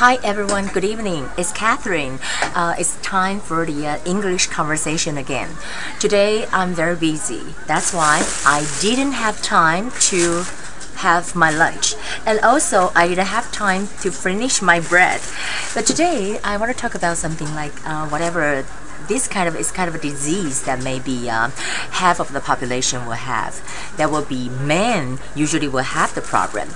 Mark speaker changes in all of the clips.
Speaker 1: Hi everyone, good evening. It's Catherine. Uh, it's time for the uh, English conversation again. Today I'm very busy. That's why I didn't have time to have my lunch. And also I didn't have time to finish my bread. But today I want to talk about something like uh, whatever this kind of is kind of a disease that maybe uh, half of the population will have. That will be men usually will have the problem.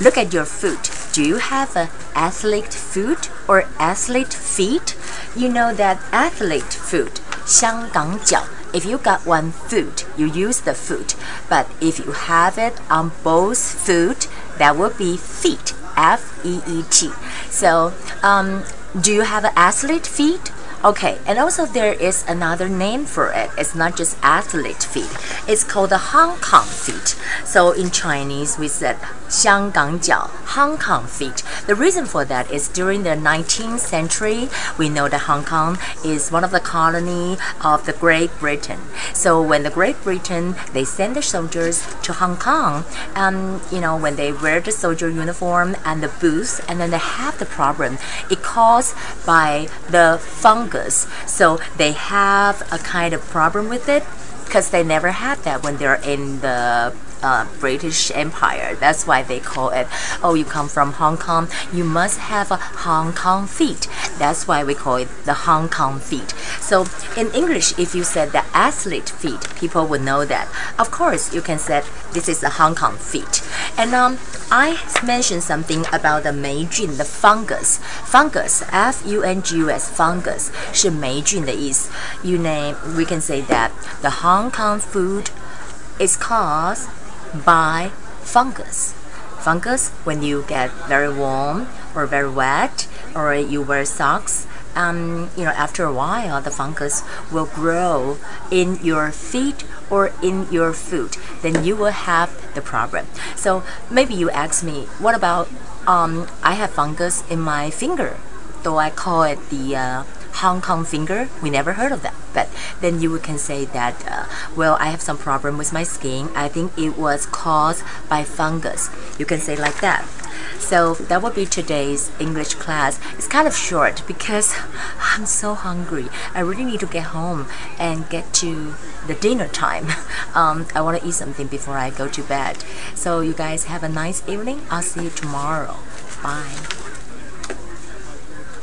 Speaker 1: Look at your foot. Do you have a athlete foot or athlete feet? You know that athlete foot, 香港脚. If you got one foot, you use the foot. But if you have it on both foot, that would be feet. F E E T. So, um, do you have an athlete feet? Okay, and also there is another name for it. It's not just athlete feet. It's called the Hong Kong feet. So in Chinese, we said 香港脚, Hong Kong feet. The reason for that is during the 19th century, we know that Hong Kong is one of the colony of the Great Britain. So when the Great Britain, they send the soldiers to Hong Kong, and you know, when they wear the soldier uniform and the boots, and then they have the problem, it caused by the fungus so they have a kind of problem with it because they never had that when they're in the uh, British Empire. That's why they call it, oh, you come from Hong Kong, you must have a Hong Kong feet. That's why we call it the Hong Kong feet. So in English, if you said the athlete feet, people would know that. Of course, you can say this is the Hong Kong feet. And um, I mentioned something about the 霉菌, the fungus. Fungus, F-U-N-G-U-S, fungus 是霉菌的意思. You name, we can say that the Hong Kong food is caused by fungus. Fungus, when you get very warm or very wet, or you wear socks, um, you know, after a while, the fungus will grow in your feet or in your foot. Then you will have the problem. So maybe you ask me, what about um, I have fungus in my finger? Though I call it the uh, Hong Kong finger. We never heard of that. But then you can say that, uh, well, I have some problem with my skin. I think it was caused by fungus. You can say like that. So that will be today's English class. It's kind of short because I'm so hungry. I really need to get home and get to the dinner time. Um, I want to eat something before I go to bed. So you guys have a nice evening. I'll see you tomorrow. Bye.